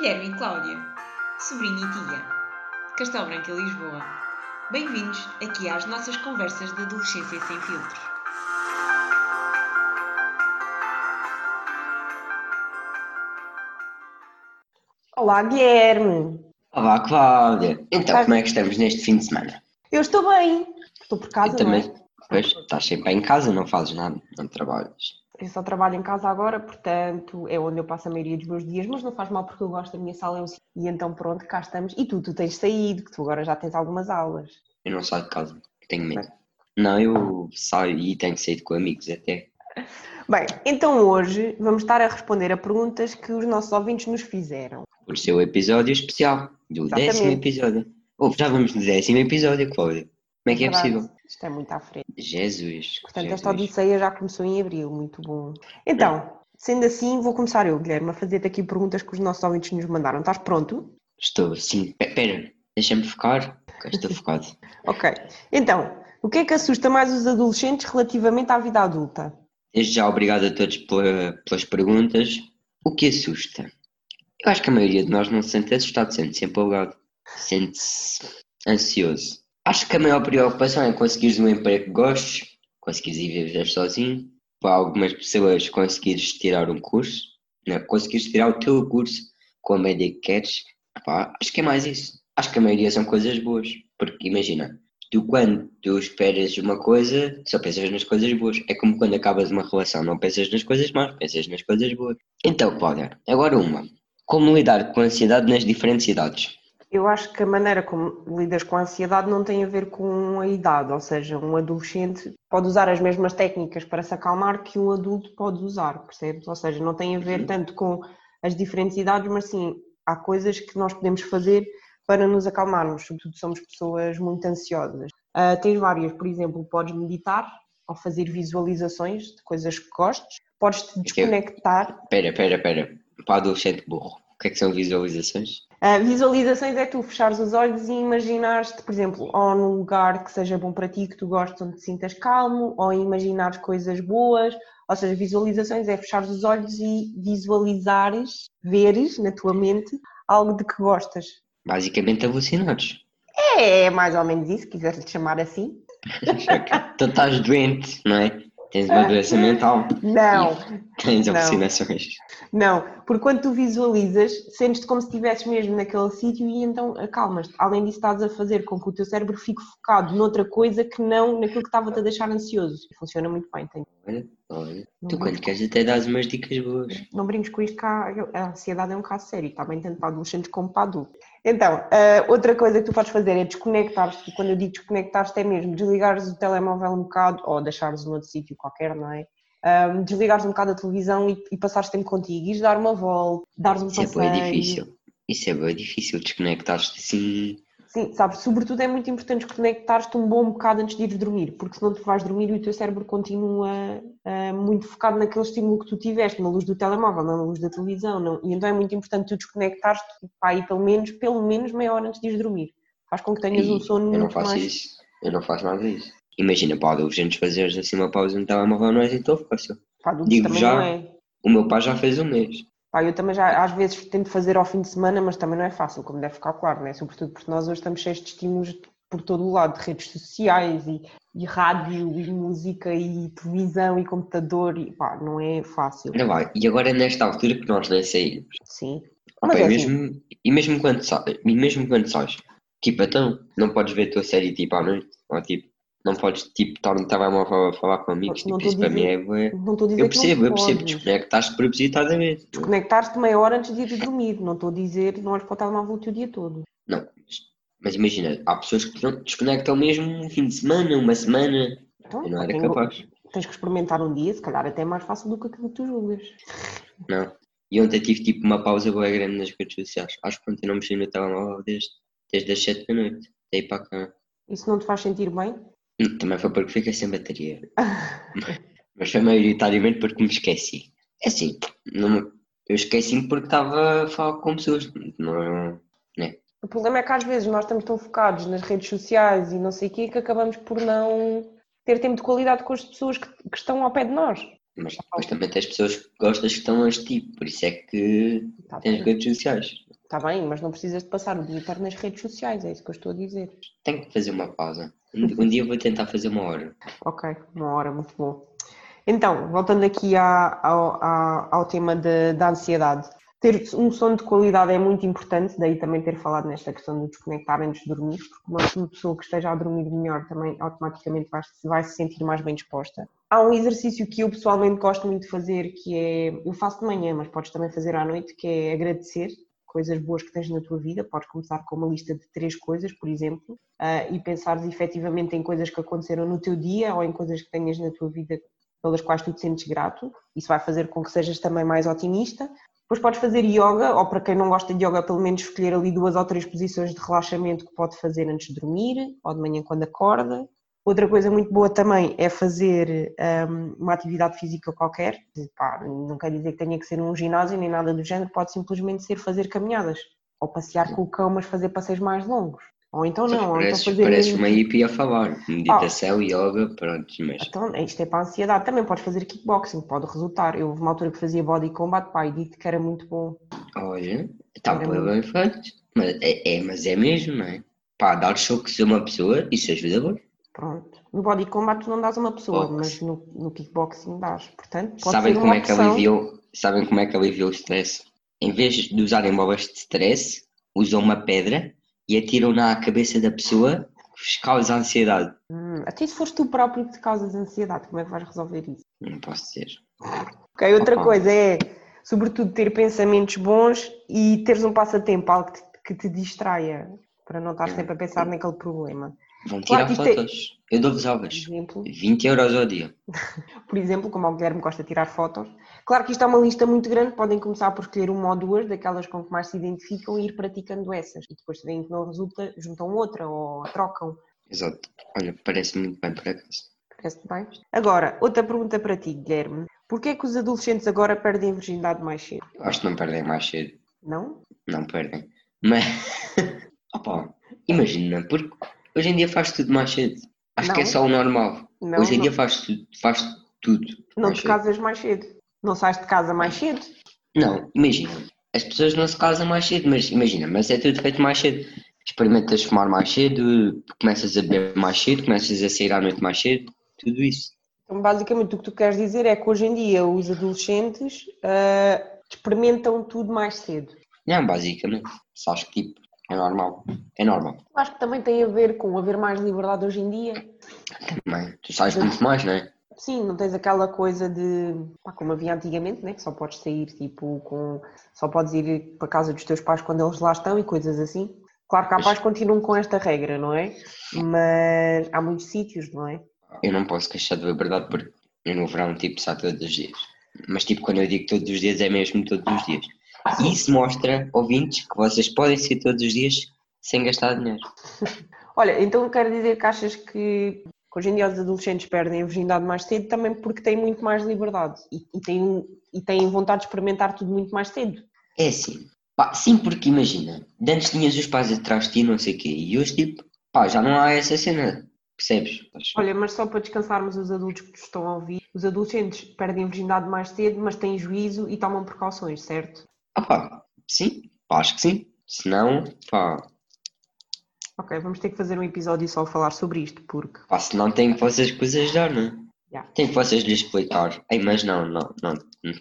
Guilherme e Cláudia, sobrinha e tia, Castelo Branco e Lisboa. Bem-vindos aqui às nossas conversas de adolescência sem filtros. Olá, Guilherme. Olá, Cláudia. Então, Estás- como é que estamos neste fim de semana? Eu estou bem. Estou por casa, Eu também. não é? Pois, estás sempre em casa, não fazes nada, não trabalhas. Eu só trabalho em casa agora, portanto, é onde eu passo a maioria dos meus dias, mas não faz mal porque eu gosto da minha sala é. E então, pronto, cá estamos. E tu, tu tens saído, que tu agora já tens algumas aulas. Eu não saio de casa, tenho medo. Não, eu saio e tenho saído com amigos até. Bem, então hoje vamos estar a responder a perguntas que os nossos ouvintes nos fizeram. Por ser o episódio especial, do Exatamente. décimo episódio. Ou já vamos no décimo episódio, Cláudia. Como é que é Verdade. possível? Isto é muito à frente. Jesus. Portanto, Jesus. esta odisseia já começou em abril, muito bom. Então, sendo assim, vou começar eu, Guilherme, a fazer-te aqui perguntas que os nossos ouvintes nos mandaram. Estás pronto? Estou, sim. Pe- Pera, deixa-me focar. Estou focado. Ok. Então, o que é que assusta mais os adolescentes relativamente à vida adulta? Desde já, obrigado a todos pela- pelas perguntas. O que assusta? Eu acho que a maioria de nós não se sente assustado, sente-se empolgado, sente-se ansioso. Acho que a maior preocupação é conseguires um emprego que gostes, conseguires ir viver sozinho. Para algumas pessoas, conseguires tirar um curso, né? conseguires tirar o teu curso com a média que queres. Epá, acho que é mais isso. Acho que a maioria são coisas boas. Porque imagina, tu quando tu esperas uma coisa, só pensas nas coisas boas. É como quando acabas uma relação, não pensas nas coisas más, pensas nas coisas boas. Então, Cláudia, agora uma. Como lidar com a ansiedade nas diferentes idades? Eu acho que a maneira como lidas com a ansiedade não tem a ver com a idade, ou seja, um adolescente pode usar as mesmas técnicas para se acalmar que um adulto pode usar, percebes? Ou seja, não tem a ver Uhum. tanto com as diferentes idades, mas sim há coisas que nós podemos fazer para nos acalmarmos, sobretudo somos pessoas muito ansiosas. Ah, tens várias, por exemplo, podes meditar ou fazer visualizações de coisas que gostes, podes te desconectar Espera, espera, espera. Para adolescente burro, o que é que são visualizações? Uh, visualizações é tu fechares os olhos e imaginares-te, por exemplo, ou num lugar que seja bom para ti, que tu gostes, onde te sintas calmo, ou imaginares coisas boas. Ou seja, visualizações é fechares os olhos e visualizares, veres na tua mente algo de que gostas. Basicamente alucinados. É mais ou menos isso, quiseres chamar assim. então estás doente, não é? Tens uma doença mental, Não, tens Não. alucinações. não, porque quando tu visualizas, sentes-te como se estivesses mesmo naquele sítio e então acalmas-te. Além disso, estás a fazer com que o teu cérebro fique focado noutra coisa que não naquilo que estava-te a deixar ansioso. Funciona muito bem, tem. Olha, olha. Não Tu brinques quando queres até dás umas dicas boas. Não brinques com isto, que a a ansiedade é um caso sério, está bem tanto para adolescentes como para adultos. Então, ah, outra coisa que tu podes fazer é desconectar-te, quando eu digo desconectar-te é mesmo desligares o telemóvel um bocado, ou deixares noutro sítio qualquer, não é? Ah, desligares um bocado a televisão e, e passares tempo contigo, ires dar uma volta, dares um Isso é passeio. bem difícil. Isso é bem difícil, desconectar-te assim. Sim, sabes, sobretudo é muito importante desconectar-te um bom bocado antes de ires dormir, porque senão tu vais dormir e o teu cérebro continua ah, muito focado naquele estímulo que tu tiveste, na luz do telemóvel, na luz da televisão, não? e então é muito importante tu desconectares-te pá, aí pelo menos, pelo menos meia hora antes de ires dormir. Faz com que tenhas um E sono eu não faço mais... isso. Eu não faço nada disso. Imagina, para adolescentes fazeres assim uma pausa no telemóvel não é assim tão fácil. Adultos Digo já. é. O meu pai já fez um mês. Pá, eu também já às vezes tento fazer ao fim de semana, mas também não é fácil, como deve ficar claro, né? sobretudo porque nós hoje estamos cheios de estímulos por todo o lado, de redes sociais e, e rádio e música e televisão e computador e pá, não é fácil. Não vai. E agora nesta altura que nós nem saímos. Sim. Ah, Mas é e, assim, mesmo, e mesmo quando e mesmo quando sais, tipo, então, não podes ver a tua série tipo à noite, ou tipo, não podes tipo estar no telemóvel a falar com amigos, Não tipo, estou isso para mim é não estou a dizer Eu não percebo, eu percebo, desconectaste propositadamente. Desconectar-te meia hora antes de ir dormir, não estou a dizer não olhes para o telemóvel o teu dia todo. Não, mas- imagina, há pessoas que não desconectam mesmo um fim de semana, uma semana. Então, Eu não era capaz. Tens que experimentar um dia, se calhar até é mais fácil do que aquilo que tu julgas. Não. E ontem tive tipo uma pausa boa grande nas redes sociais. Acho que ontem não mexi no telemóvel desde, desde as 7 da noite. Daí para cá. Isso não te faz sentir bem? Também foi porque fiquei sem bateria. Mas foi maioritariamente porque me esqueci. É assim, não, eu esqueci-me porque estava a falar com pessoas. Não, né? O problema é que às vezes nós estamos tão focados nas redes sociais e não sei o quê que acabamos por não ter tempo de qualidade com as pessoas que, que estão ao pé de nós. Mas depois também tens pessoas que gostas que estão a ti, por isso é que Tá tens bem. redes sociais. Está bem, mas não precisas de passar o dia inteiro nas redes sociais, é isso que eu estou a dizer. Tenho que fazer uma pausa. Um, dia vou tentar fazer uma hora. Ok, uma hora, muito bom. Então, voltando aqui à- ao, ao tema de- da ansiedade. Ter um sono de qualidade é muito importante, daí também ter falado nesta questão de desconectar antes de dormir, porque uma pessoa que esteja a dormir melhor também automaticamente vai, vai se sentir mais bem disposta. Há um exercício que eu pessoalmente gosto muito de fazer, que é, eu faço de manhã, mas podes também fazer à noite, que é agradecer coisas boas que tens na tua vida. Podes começar com uma lista de três coisas, por exemplo, ah, e pensares efetivamente em coisas que aconteceram no teu dia ou em coisas que tenhas na tua vida pelas quais tu te sentes grato. Isso vai fazer com que sejas também mais otimista. Depois podes fazer yoga, ou para quem não gosta de yoga, pelo menos escolher ali duas ou três posições de relaxamento que pode fazer antes de dormir ou de manhã quando acorda. Outra coisa muito boa também é fazer hum, uma atividade física qualquer. Pá, não quer dizer que tenha que ser um ginásio nem nada do género, pode simplesmente ser fazer caminhadas. Ou passear com o cão, mas fazer passeios mais longos. Ou então não, ou então Parece, fazer. parece uma hippie a falar. Meditação, yoga, pronto, mas Então, isto é para a ansiedade. Também podes fazer kickboxing, pode resultar. Eu houve uma altura que fazia body combat, pá, e dito que era muito bom. olha, está muito- bem feito. Mas é, é- mas é mesmo, não é? Pá, dar choques a uma pessoa, isso ajuda bem. Pronto. No body combat não dás uma pessoa, Boxe. mas no, no kickboxing dás. Portanto, Sabem como é que aliviou? Sabem como é que aliviou o stress? Em vez de usarem bolas de stress, usam uma pedra e atiram-na à cabeça da pessoa que vos causa ansiedade. Hum, até se fores tu próprio que te causas ansiedade, como é que vais resolver isso? Não posso dizer. Ok, outra Opa. coisa é, sobretudo, ter pensamentos bons e teres um passatempo, algo que te, que te distraia, para não estar É. sempre a pensar naquele problema. Vão Claro tirar isto é- fotos. Eu dou-vos aulas. exemplo, 20 euros ao dia. por exemplo, como o Guilherme gosta de tirar fotos. Claro que isto é uma lista muito grande, podem começar por escolher uma ou duas daquelas com que mais se identificam e ir praticando essas. E depois, se veem que não resulta, juntam outra ou trocam. Exato. Olha, parece muito bem por acaso. Parece bem? Agora, outra pergunta para ti, Guilherme. Porquê é que os adolescentes agora perdem a virgindade mais cedo? Eu acho que não perdem mais cedo. Não? Não perdem. Mas, opa, imagina, porque hoje em dia faz tudo mais cedo. Acho que é Não. só o normal. Não, hoje em não. dia faz tudo, faz tudo. Não te cedo. casas mais cedo. Não sais de casa mais cedo. Não, imagina. As pessoas não se casam mais cedo, mas imagina, mas é tudo feito mais cedo. Experimentas fumar mais cedo, começas a beber mais cedo, começas a sair à noite mais cedo, tudo isso. Então, basicamente, o que tu queres dizer é que hoje em dia os adolescentes ah, experimentam tudo mais cedo. Não, basicamente. Sabes que tipo, é normal. É normal. Acho que também tem a ver com haver mais liberdade hoje em dia. Também. Tu sais muito mais, não é? Sim, não tens aquela coisa de, pá, como havia antigamente, né? que só podes sair, tipo, com, só podes ir para casa dos teus pais quando eles lá estão e coisas assim. Claro que há pais que continuam com esta regra, não é? Mas há muitos sítios, não é? Eu não posso queixar de liberdade porque eu no verão tipo sai todos os dias. Mas tipo, quando eu digo todos os dias é mesmo todos os dias. E isso mostra, ouvintes, que vocês podem ser todos os dias sem gastar dinheiro. Olha, então quero dizer que achas que, hoje em dia os adolescentes perdem a virgindade mais cedo também porque têm muito mais liberdade e, e, têm, e têm vontade de experimentar tudo muito mais cedo. É assim. Pá, sim, porque imagina, antes tinhas os pais atrás de ti, não sei o quê, e hoje tipo, pá, já não há essa cena. Percebes? Olha, mas só para descansarmos os adultos que estão a ouvir, os adolescentes perdem a virgindade mais cedo, mas têm juízo e tomam precauções, certo? Ah pá, sim, pá, acho que sim. Se não, pá, Ok, vamos ter que fazer um episódio só a falar sobre isto, porque pá, se não tem que vocês que vos ajudar, não é? Já. Tem que vocês lhes explicar. Ei, mas não, não, não,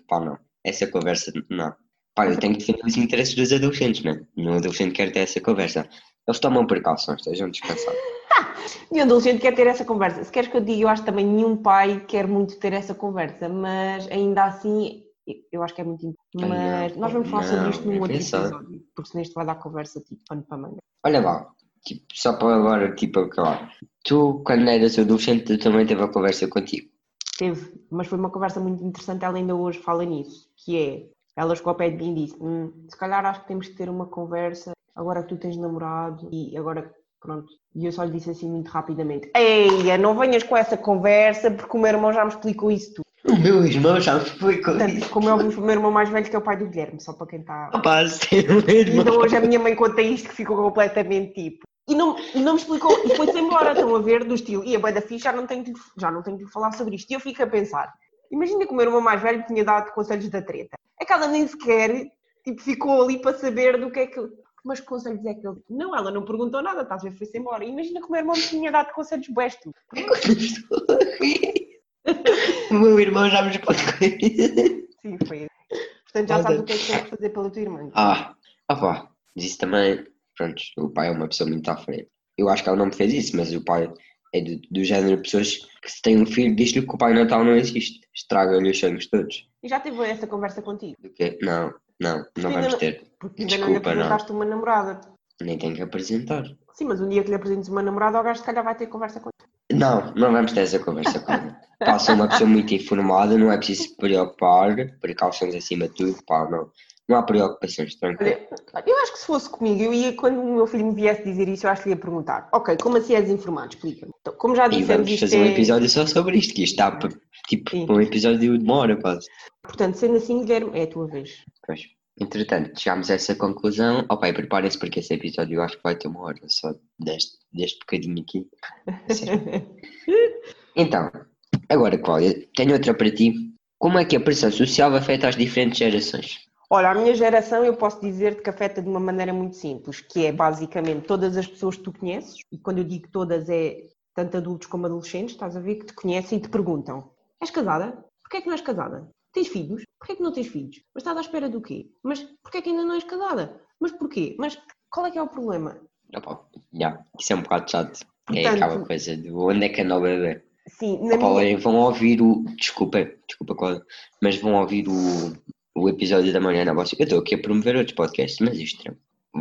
pá, não. Essa conversa, não. Pá, eu tenho que defender os interesses dos adolescentes, não é? Nenhum adolescente quer ter essa conversa. Eles tomam precauções, estejam descansados. nenhum adolescente quer ter essa conversa. Se queres que eu diga, eu acho que também nenhum pai quer muito ter essa conversa, mas ainda assim eu acho que é muito importante. Mas não, nós vamos falar sobre não, isto num é outro episódio, porque senão isto vai dar conversa tipo pano para manga. Olha lá, tipo, só para agora, tipo, acabar. Tu, quando eras adolescente, tu também teve a conversa contigo. Teve, mas foi uma conversa muito interessante, ela ainda hoje fala nisso, que é, ela chegou ao pé de mim e disse, "Hum, se calhar acho que temos que ter uma conversa, agora que tu tens namorado, e agora, pronto, e eu só lhe disse assim muito rapidamente, Eia, não venhas com essa conversa, porque o meu irmão já me explicou isso tudo. O meu irmão já foi com Portanto, como é o meu irmão mais velho que é o pai do Guilherme, só para quem está... Rapaz, tem o meu E irmão. então hoje a minha mãe conta isto que ficou completamente tipo. E não, e não me explicou, e foi-se embora, estão a ver, do estilo, e a boia da ficha já não tenho lhe- já não tenho lhe falar sobre isto. E eu fico a pensar, imagina que o meu irmão mais velho tinha dado conselhos da treta. É que ela nem sequer, tipo, ficou ali para saber do que é que. Mas que conselhos é que ele. Não, ela não perguntou nada, estás a ver? Foi-se embora. Imagina que o meu irmão tinha dado conselhos besto. o meu irmão já me explicou. Sim, foi. Portanto, já sabes o que é que tens que fazer pela tua irmã. Ah, opá, mas isso também. Pronto, o pai é uma pessoa muito à frente. Eu acho que ela não me fez isso, mas o pai é do, do género de pessoas que se tem um filho diz-lhe que o Pai Natal não existe. Estraga-lhe os sonhos todos. E já teve essa conversa contigo? Do quê? Não, não, não vamos ter. Porque ainda Desculpa, não. apresentaste uma namorada. Nem tenho que apresentar. Sim, mas um dia que lhe apresentes uma namorada, o gajo se calhar vai ter conversa contigo. Não, não vamos ter essa conversa com ela. Pá, sou uma pessoa muito informada, não é preciso se preocupar, precauções acima de tudo, pá, não. Não há preocupações, tranquilo. Eu acho que se fosse comigo, eu ia, quando o meu filho me viesse dizer isso, eu acho que lhe ia perguntar: Ok, como assim és informado? Explica-me. Então, como já E dissemos, vamos isto fazer um é- episódio só sobre isto, que isto está tipo Sim. um episódio de uma hora quase. Portanto, sendo assim, Guilherme, é a tua vez. Pois. Entretanto, chegámos a essa conclusão. Pai, preparem-se porque esse episódio eu acho que vai ter uma hora só deste, deste bocadinho aqui. Então, agora Cláudia, tenho outra para ti. Como é que a pressão social afeta as diferentes gerações? Olha, a minha geração eu posso dizer-te que afeta de uma maneira muito simples, que é basicamente todas as pessoas que tu conheces, e quando eu digo todas é tanto adultos como adolescentes, estás a ver, que te conhecem e te perguntam: És casada? Porquê é que não és casada? Tens filhos? Porquê é que não tens filhos? Mas estás à espera do quê? Mas porquê é que ainda não és casada? Mas porquê? Mas qual é que é o problema? Opa, já, isso é um bocado chato. É Portanto- aquela coisa de onde é que anda o bebê? Sim, na Opa, minha... vão ouvir o. Desculpa, desculpa, Cláudia, mas vão ouvir o, o episódio da Mariana Bossi. Eu estou aqui a promover outros podcasts, mas isto é.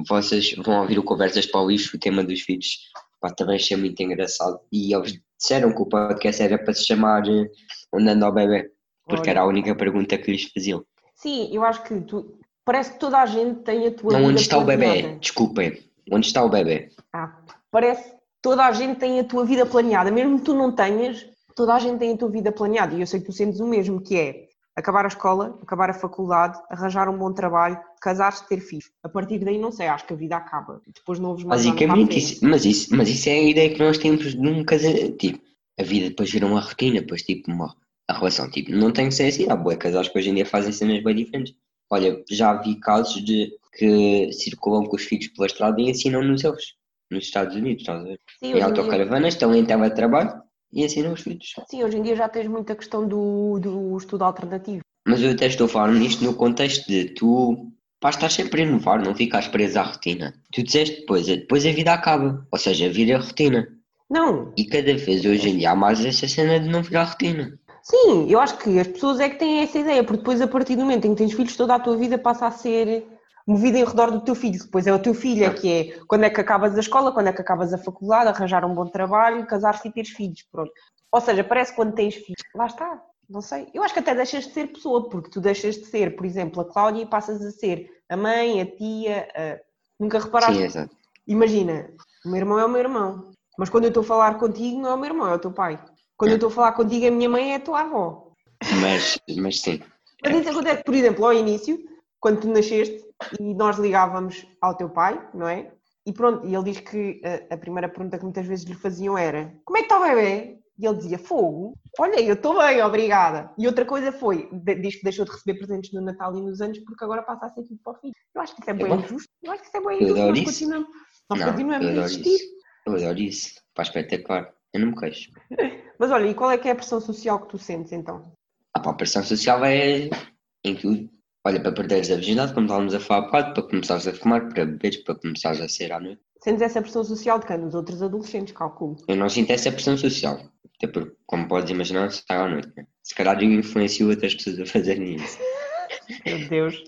Vocês vão ouvir o Conversas para o Lixo, o tema dos filhos. Pá, também achei muito engraçado. E eles disseram que o podcast era para se chamar eh, Onde anda o bebê? Porque Olha. era a única pergunta que lhes faziam. Sim, eu acho que tu... parece que toda a gente tem a tua Não, onde está o bebê? Desculpem. Onde está o bebê? Ah, parece que toda a gente tem a tua vida planeada, mesmo que tu não tenhas, toda a gente tem a tua vida planeada. E eu sei que tu sentes o mesmo, que é acabar a escola, acabar a faculdade, arranjar um bom trabalho, casar-se, ter filhos. A partir daí, não sei, acho que a vida acaba. Depois não ouves mais Basicamente, frente. isso, mas, isso, mas isso é a ideia que nós temos de um casamento. Tipo, a vida depois vira uma rotina, depois tipo uma a relação. Tipo, não tem que ser assim. Há boas casais que hoje em dia fazem cenas bem diferentes. Olha, já vi casos de que circulam com os filhos pela estrada e ensinam-nos eles. Nos Estados Unidos, estás a ver? Sim, Em em, dia, autocaravanas, estão em teletrabalho e ensinam os filhos. sim, hoje em dia já tens muita questão do, do estudo alternativo. Mas eu até estou a falar nisto no contexto de tu pá, estás sempre a inovar, não ficas preso à rotina. Tu disseste depois, depois a vida acaba, ou seja, a vida é rotina. Não, E cada vez hoje em dia há mais essa cena de não virar rotina. Sim, eu acho que as pessoas é que têm essa ideia, porque depois a partir do momento em que tens filhos, toda a tua vida passa a ser movida em redor do teu filho. Depois é o teu filho, é que é quando é que acabas a escola, quando é que acabas a faculdade, arranjar um bom trabalho, casar-se e teres filhos, pronto. Ou seja, parece que quando tens filhos, lá está, não sei. Eu acho que até deixas de ser pessoa, porque tu deixas de ser, por exemplo, a Cláudia e passas a ser a mãe, a tia, a... nunca reparaste Sim, exato. Imagina, o meu irmão é o meu irmão, mas quando eu estou a falar contigo não é o meu irmão, é o teu pai. Quando eu estou a falar contigo a minha mãe é a tua avó. Mas, mas sim. Mas isso acontece, por exemplo, ao início, quando tu nasceste e nós ligávamos ao teu pai, não é? E pronto, e ele diz que a, a primeira pergunta que muitas vezes lhe faziam era como é que está o bebê? E ele dizia, fogo, olha, eu estou bem, obrigada. E outra coisa foi, diz que deixou de receber presentes no Natal e nos anos porque agora passa a ser tudo para o filho. Eu acho que isso é bem bom. injusto. Eu acho que isso é bem injusto. Nós isso. continuamos, nós Não, continuamos eu a existir. isso. Eu adoro isso. Pá, espetacular. Eu não me queixo. Mas olha, e qual é que é a pressão social que tu sentes então? Ah, pá, a pressão social é em tudo. Olha, para perderes a virgindade, como estávamos a falar há bocado, para começares a fumar, para beberes, para começares a sair à noite. Sentes essa pressão social de quem? Dos outros adolescentes, calculo. Eu não sinto essa pressão social. Até porque, como podes imaginar, sai à noite. Né? Se calhar eu influencio outras pessoas a fazerem isso. Meu Deus.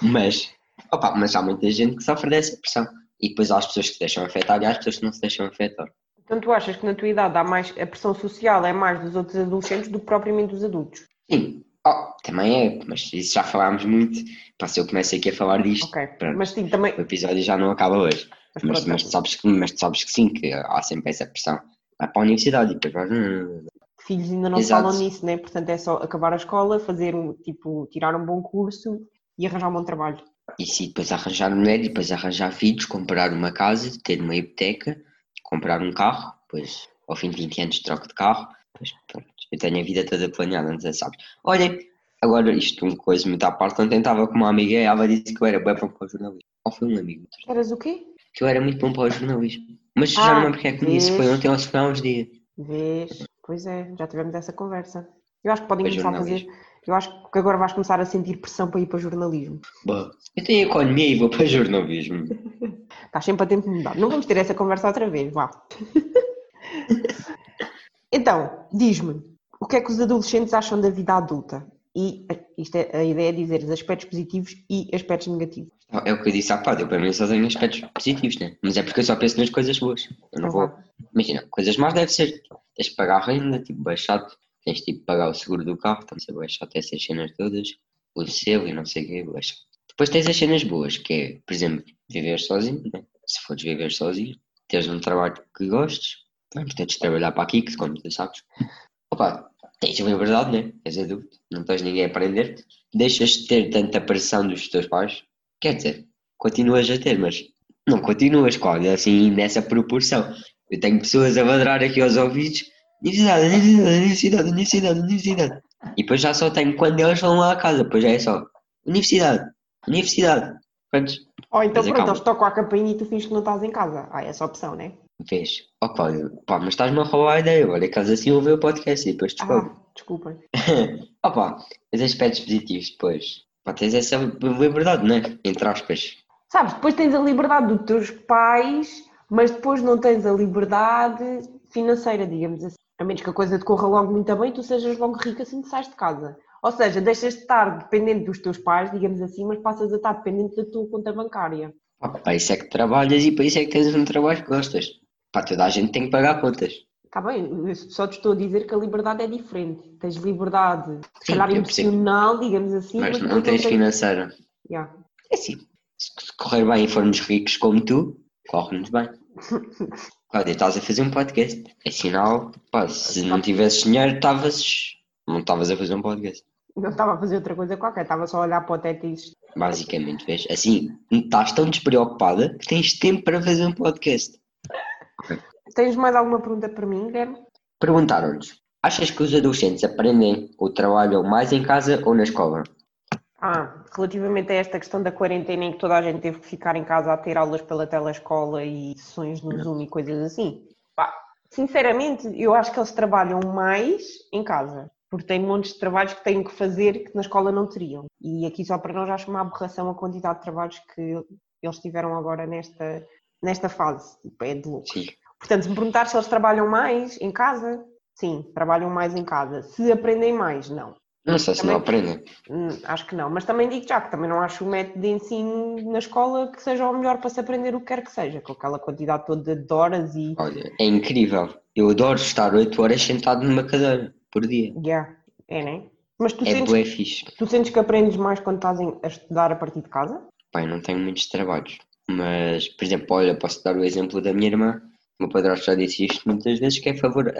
Mas, opa, mas há muita gente que sofre dessa pressão. E depois há as pessoas que se deixam afetar e há as pessoas que não se deixam afetar. Então tu achas que na tua idade há mais, a pressão social é mais dos outros adolescentes do que propriamente dos adultos? Sim, oh, também é, mas isso já falámos muito. Pá, se eu começo aqui a falar disto, Ok. Pronto. Mas sim, também. o episódio já não acaba hoje. Mas Mas, mas, tu sabes que, mas tu sabes que sim, que há sempre essa pressão. Vai para a universidade e depois hum, filhos ainda não Exato. falam nisso, né? Portanto é só acabar a escola, fazer um, tipo, tirar um bom curso e arranjar um bom trabalho. E se depois arranjar mulher depois arranjar filhos, comprar uma casa, ter uma hipoteca, comprar um carro, depois ao fim de 20 anos troco de carro, depois pronto. Eu tenho a vida toda planeada, não sei, sabes? Olhem, Agora, isto uma coisa muito à parte, ontem estava com uma amiga e ela disse que eu era bem bom para o jornalismo. Ou foi um amigo? Eras o quê? Que eu era muito bom para o jornalismo. Mas já Ah, não lembro quem é que me disse, foi ontem ou se foi há uns dias. Vês? Pois é, já tivemos essa conversa. Eu acho que podem começar a fazer. Eu acho que agora vais começar a sentir pressão para ir para jornalismo. Bom, eu tenho economia e vou para jornalismo. Estás sempre a tempo de mudar. Não vamos ter essa conversa outra vez, vá. então, diz-me, o que é que os adolescentes acham da vida adulta? E eh, isto é a ideia é dizer os aspectos positivos e aspectos negativos. É o que eu disse há bocado, eu para mim só tenho aspectos positivos, né? Mas é porque eu só penso nas coisas boas. Eu não vou. Imagina, coisas más deve ser. Tens de pagar a renda, tipo, chato. Tens tipo pagar o seguro do carro, estão a ser bem chato essas cenas todas. O selo e não sei o chato. Depois tens as cenas boas, que é, por exemplo, viver sozinho, né? Se fores viver sozinho, teres um trabalho que gostes, não tens de trabalhar para aqui, que como tu sabes. Opa, tens liberdade, né? És adulto, não tens ninguém a aprender. Deixas de ter tanta pressão dos teus pais. Quer dizer, continuas a ter, mas não continuas, claro, assim, nessa proporção. Eu tenho pessoas a ladrar aqui aos ouvidos, universidade, universidade, universidade, universidade, universidade. E depois já só tenho quando eles vão lá a casa, depois já é só universidade, universidade. Pronto, Ou então Mas pronto, acaba. eles tocam a campainha e tu finges que não estás em casa. Há essa opção, né? vês. Ó Cláudio, pá, mas estás-me a roubar a ideia, agora caso assim ouvir o podcast e depois descobre. Ah, desculpem. Opa, os aspectos positivos depois. Pá, tens essa liberdade, né? Entre aspas. Sabes, depois tens a liberdade dos teus pais, mas depois não tens a liberdade financeira, digamos assim. A menos que a coisa te corra logo muito bem e tu sejas logo rico assim que sais de casa. Ou seja, deixas de estar dependente dos teus pais, digamos assim, mas passas a estar dependente da tua conta bancária. Pá, para isso é que trabalhas e para isso é que tens um trabalho que gostas. Pá, toda a gente tem que pagar contas. Está bem, só te estou a dizer que a liberdade é diferente. Tens liberdade, se calhar emocional, digamos assim, Mas não depois tens financeira. Yeah. É assim, se correr bem e formos ricos como tu, corre-nos bem. Cláudia, estás a fazer um podcast. É sinal, pá, se não tivesses dinheiro, estavas. Não estavas a fazer um podcast. Não estava a fazer outra coisa qualquer, estava só a olhar para o teto e isto. Basicamente, vês? Assim, estás tão despreocupada que tens tempo para fazer um podcast. Tens mais alguma pergunta para mim, Guilherme? Perguntaram-nos: achas que os adolescentes aprendem ou trabalham mais em casa ou na escola? Ah, relativamente a esta questão da quarentena em que toda a gente teve que ficar em casa a ter aulas pela telescola e sessões no Zoom e coisas assim. Pá, sinceramente, eu acho que eles trabalham mais em casa, porque têm montes de trabalhos que têm que fazer que na escola não teriam. E aqui só para nós acho uma aberração a quantidade de trabalhos que eles tiveram agora nesta, nesta fase. Tipo, é de louco. Sim. Portanto, se me perguntar se eles trabalham mais em casa, sim, trabalham mais em casa. Se aprendem mais, não. Não sei se não aprendem. Hum, acho que não, mas também digo já que também não acho o método de ensino na escola que seja o melhor para se aprender o que quer que seja, com aquela quantidade toda de horas e. Olha, é incrível. Eu adoro estar 8 horas sentado numa cadeira por dia. Yeah, é, né? Mas tu, É sentes, tu sentes que aprendes mais quando estás a estudar a partir de casa? Pai, não tenho muitos trabalhos. Mas, por exemplo, olha, posso dar o exemplo da minha irmã. O meu padrasto já disse isto muitas vezes, que é favor.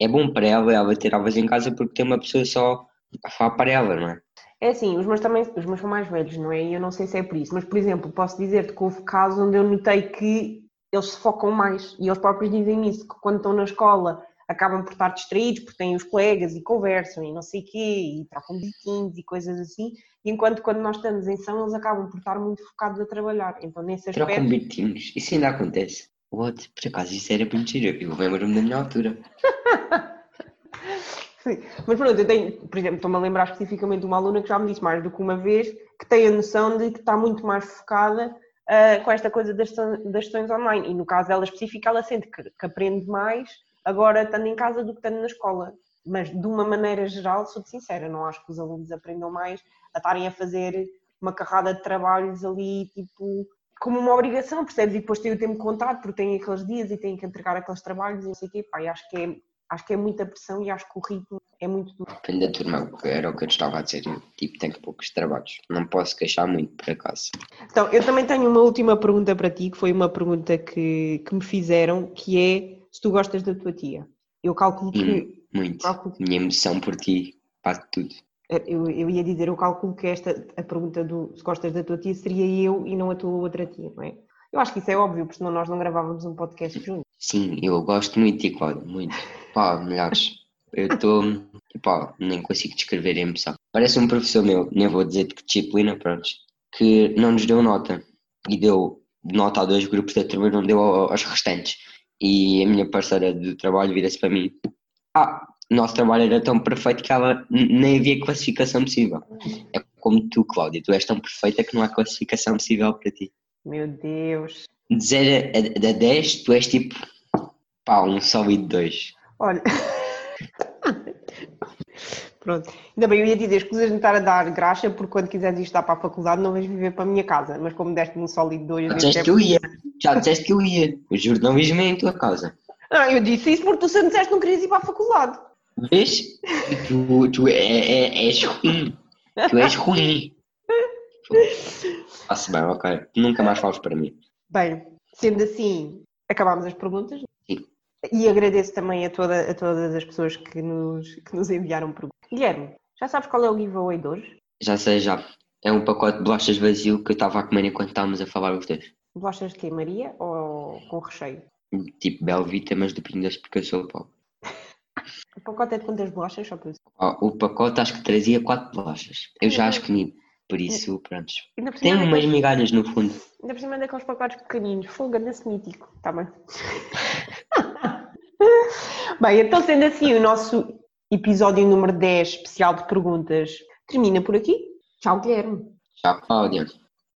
É bom para ela, ela ter aulas em casa porque tem uma pessoa só a falar para ela, não é? É assim, os meus também, os meus são mais velhos, não é? E eu não sei se é por isso, mas por exemplo, posso dizer-te que houve casos onde eu notei que eles se focam mais e eles próprios dizem isso, que quando estão na escola acabam por estar distraídos porque têm os colegas e conversam e não sei o quê, e trocam biquinhos e coisas assim, enquanto quando nós estamos em são eles acabam por estar muito focados a trabalhar. Então nesse Trocam aspecto. bilhetinhos. Isso ainda acontece. What? Por acaso isso era giro. Eu lembro-me da minha altura. Sim. Mas pronto, eu tenho, por exemplo, estou-me a lembrar especificamente de uma aluna que já me disse mais do que uma vez que tem a noção de que está muito mais focada ah, com esta coisa das, das sessões online. E no caso dela específica, ela sente que, que aprende mais agora estando em casa do que estando na escola. Mas de uma maneira geral, sou-te sincera, não acho que os alunos aprendam mais a estarem a fazer uma carrada de trabalhos ali, tipo, como uma obrigação, percebes? E depois têm o tempo contado, porque têm aqueles dias e têm que entregar aqueles trabalhos e não sei o quê. Pá, acho que é acho que é muita pressão e acho que o ritmo é muito duro. Depende da turma, era o que eu estava a dizer. Eu, tipo, tenho poucos trabalhos. Não posso queixar muito, por acaso. Então, eu também tenho uma última pergunta para ti, que foi uma pergunta que, que me fizeram, que é se tu gostas da tua tia. Eu calculo que. Muito. calculo- Minha emoção por ti, faz tudo. eu, eu ia dizer, eu calculo que esta, a pergunta do se gostas da tua tia seria eu e não a tua outra tia, não é? Eu acho que isso é óbvio, porque senão nós não gravávamos um podcast juntos. Sim, eu gosto muito de ti, Cláudio, muito. Pá, melhores. Eu estou. Pá, nem consigo descrever a emoção. Parece um professor meu, nem vou dizer de que disciplina, pronto, que não nos deu nota e deu nota a dois grupos da turma não deu aos restantes. E a minha parceira do trabalho vira-se para mim: Ah, nosso trabalho era tão perfeito que ela nem havia classificação possível. É como tu, Cláudia, tu és tão perfeita que não há classificação possível para ti. Meu Deus. De 0 a, a 10, tu és tipo, pá, um sólido 2. Olha. Pronto. Ainda bem, eu ia dizer, escusas de estar a dar graxa, porque quando quiseres ir estudar para a faculdade não vais viver para a minha casa. Mas como deste-me um sólido 2... Já disseste que eu ia. Já disseste que eu ia. Eu juro não vejo em tua casa. Não, eu disse isso porque tu sempre disseste que não querias ir para a faculdade. Vês? Tu, tu é, é, és ruim. Tu és ruim. Faço bem, ok. Nunca mais falas para mim. Bem, sendo assim, acabámos as perguntas. Sim. E agradeço também a, toda, a todas as pessoas que nos, que nos enviaram perguntas. Guilherme, já sabes qual é o giveaway de hoje? Já sei, já. É um pacote de bolachas vazio que eu estava a comer enquanto estávamos a falar os dois. Bolachas de quê? Maria ou com recheio? Tipo Belvita, mas depende porque eu sou pobre. O pacote é de quantas bolachas? Só para Oh, o pacote acho que trazia quatro bolachas. Eu já as comi, por isso, pronto. Tem é umas daqueles- migalhas no fundo. Ainda por cima é daqueles pacotes pequeninos. Fogo, anda-se mítico. Está bem. bem, então sendo assim, o nosso episódio número 10, especial de perguntas, termina por aqui. Tchau, Guilherme. Tchau, Cláudia.